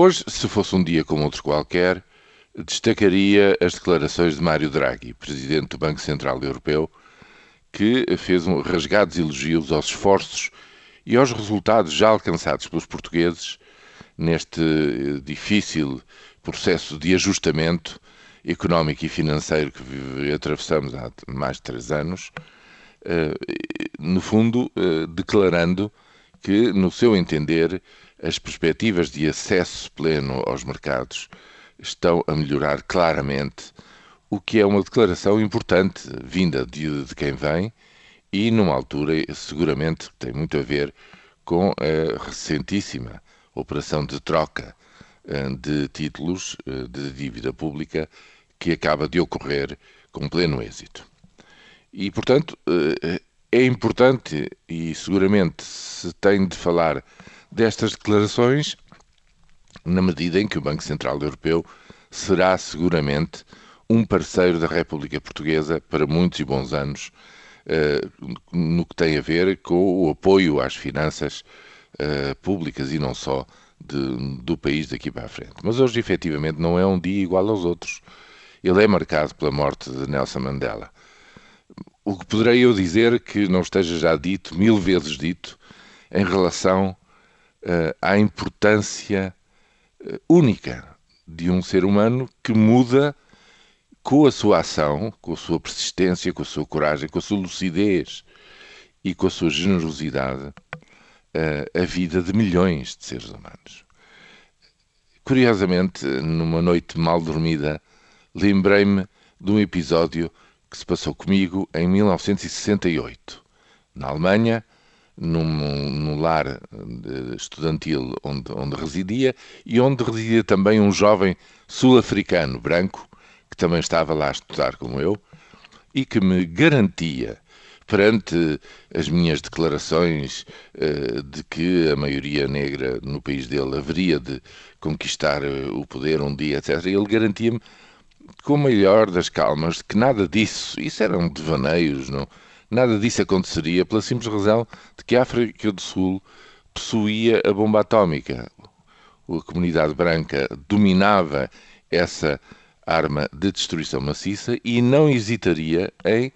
Hoje, se fosse um dia como outro qualquer, destacaria as declarações de Mário Draghi, presidente do Banco Central Europeu, que fez um rasgados elogios aos esforços e aos resultados já alcançados pelos portugueses neste difícil processo de ajustamento económico e financeiro que atravessamos há mais de três anos, eh, no fundo, eh, declarando que, no seu entender, as perspectivas de acesso pleno aos mercados estão a melhorar claramente, o que é uma declaração importante vinda de, de quem vem e numa altura seguramente tem muito a ver com a recentíssima operação de troca eh, de títulos eh, de dívida pública que acaba de ocorrer com pleno êxito. E, portanto, eh, é importante e seguramente se tem de falar destas declarações na medida em que o Banco Central Europeu será seguramente um parceiro da República Portuguesa para muitos e bons anos eh, no que tem a ver com o apoio às finanças uh, públicas e não só de, do país daqui para a frente. Mas hoje, efetivamente, não é um dia igual aos outros. Ele é marcado pela morte de Nelson Mandela. O que poderei eu dizer que não esteja já dito, mil vezes dito, em relação uh, à importância única de um ser humano que muda com a sua ação, com a sua persistência, com a sua coragem, com a sua lucidez e com a sua generosidade, a vida de milhões de seres humanos. Curiosamente, numa noite mal dormida, lembrei-me de um episódio que se passou comigo em 1968, na Alemanha, num, num lar estudantil onde, onde residia e onde residia também um jovem sul-africano branco que também estava lá a estudar como eu, e que me garantia, perante as minhas declarações uh, de que a maioria negra no país dele haveria de conquistar uh, o poder um dia, etc., ele garantia-me, com a maior das calmas, que nada disso, isso eram devaneios, não? Nada disso aconteceria pela simples razão de que a África do Sul possuía a bomba atómica. A comunidade branca dominava essa arma de destruição maciça e não hesitaria em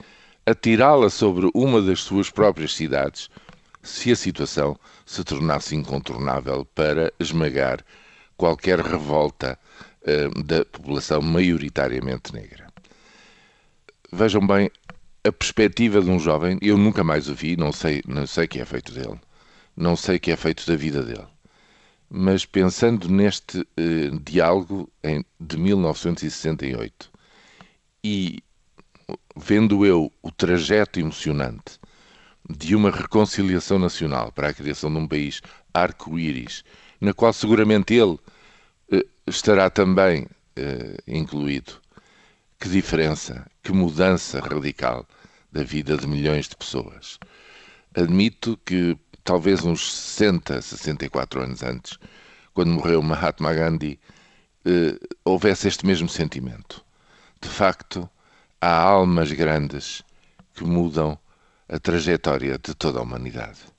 atirá-la sobre uma das suas próprias cidades se a situação se tornasse incontornável para esmagar qualquer revolta uh, da população maioritariamente negra. Vejam bem a perspectiva de um jovem, eu nunca mais o vi, não sei, não sei o que é feito dele, não sei o que é feito da vida dele mas pensando neste eh, diálogo em, de 1968 e vendo eu o trajeto emocionante de uma reconciliação nacional para a criação de um país arco-íris, na qual seguramente ele eh, estará também eh, incluído. Que diferença, que mudança radical da vida de milhões de pessoas. Admito que talvez uns 60, 64 anos antes, quando morreu Mahatma Gandhi, eh, houvesse este mesmo sentimento. De facto, há almas grandes que mudam a trajetória de toda a humanidade.